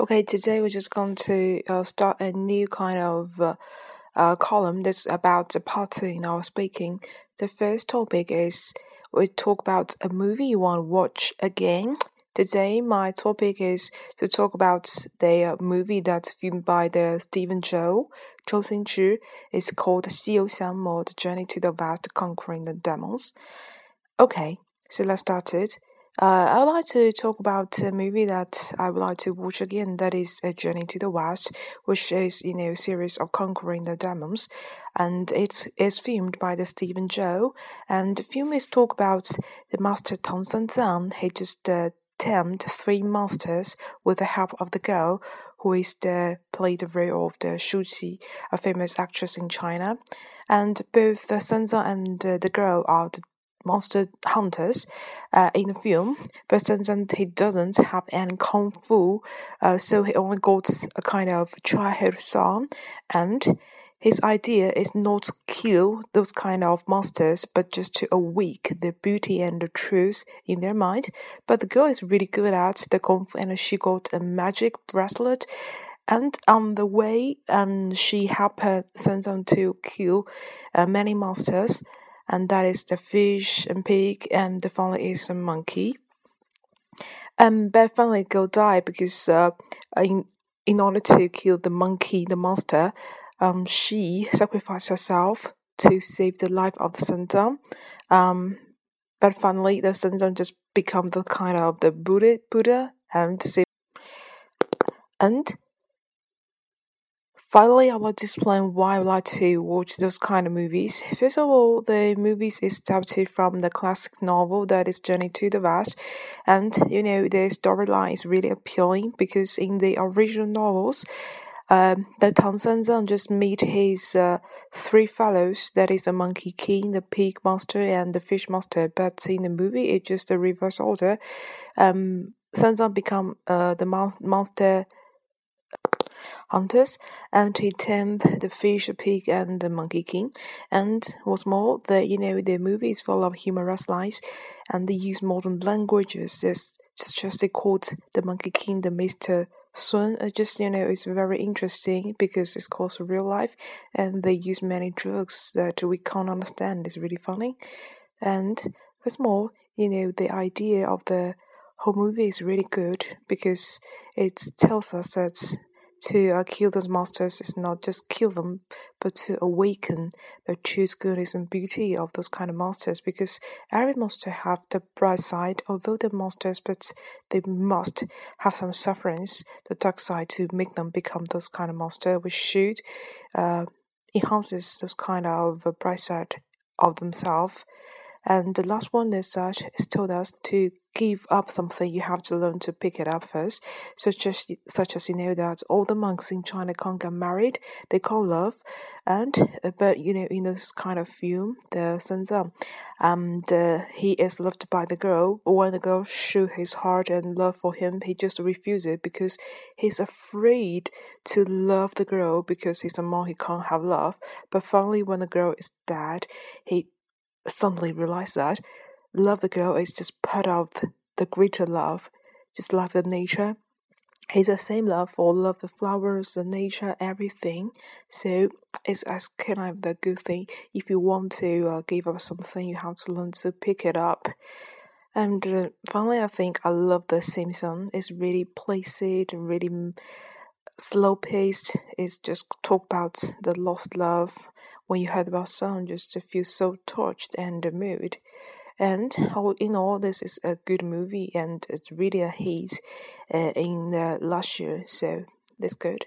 Okay, today we're just going to uh, start a new kind of uh, uh, column that's about the pattern in our speaking. The first topic is we talk about a movie you want to watch again. Today, my topic is to talk about the uh, movie that's filmed by the Stephen Chow, Zhou Xingchi. It's called Xiu Xiang Mo, The Journey to the West Conquering the Demons. Okay, so let's start it. Uh, I would like to talk about a movie that I would like to watch again. That is A Journey to the West, which is you know a series of conquering the demons, and it is filmed by the Stephen Chow. And the film is talk about the master Tang Sanzang. He just uh, tamed three monsters with the help of the girl who is the played the role of the Shu Qi, a famous actress in China. And both the Sanzang and uh, the girl are the monster hunters uh, in the film, but since he doesn't have any kung fu, uh, so he only got a kind of childhood son, and his idea is not to kill those kind of monsters, but just to awake the beauty and the truth in their mind. But the girl is really good at the kung fu, and she got a magic bracelet. And on the way, um, she helped her son to kill uh, many monsters and that is the fish and pig, and the finally is a monkey. And but finally go die because uh, in in order to kill the monkey, the monster, um, she sacrificed herself to save the life of the Sanzang. Um, but finally, the Sanzang just become the kind of the Buddha, Buddha, and to save. And Finally, like to explain why I like to watch those kind of movies. First of all, the movies is adapted from the classic novel that is Journey to the West, and you know the storyline is really appealing because in the original novels, um, the Tang Sanzang just meet his uh, three fellows, that is the Monkey King, the Pig Monster, and the Fish Monster. But in the movie, it's just the reverse order. Um, Sanzang become uh, the mon- monster hunters, and he tamed the fish, the pig, and the monkey king. And what's more, the you know the movie is full of humorous lines, and they use modern languages. Just just just they quote the monkey king, the Mister Sun. Just you know, it's very interesting because it's close to real life, and they use many drugs that we can't understand. It's really funny, and what's more, you know, the idea of the whole movie is really good because it tells us that to uh, kill those monsters is not just kill them, but to awaken the true goodness and beauty of those kind of monsters. Because every monster have the bright side, although they're monsters, but they must have some sufferings, the dark side, to make them become those kind of monster, which should uh, enhances those kind of bright side of themselves. And the last one is that is told us to give up something, you have to learn to pick it up first. Such as such as you know that all the monks in China can't get married, they can't love, and uh, but you know in this kind of film, the Sanzang, and the he is loved by the girl. When the girl show his heart and love for him, he just refuses because he's afraid to love the girl because he's a monk, he can't have love. But finally, when the girl is dead, he suddenly realized that love the girl is just part of the greater love, just love the nature. It's the same love for love the flowers, the nature, everything. So it's as kind of the good thing. If you want to uh, give up something, you have to learn to pick it up. And uh, finally, I think I love the Simpsons. It's really placid, really slow paced. It's just talk about the lost love. When you heard about song, just to feel so touched and moved. And all in all, this is a good movie, and it's really a hit uh, in the last year, so that's good.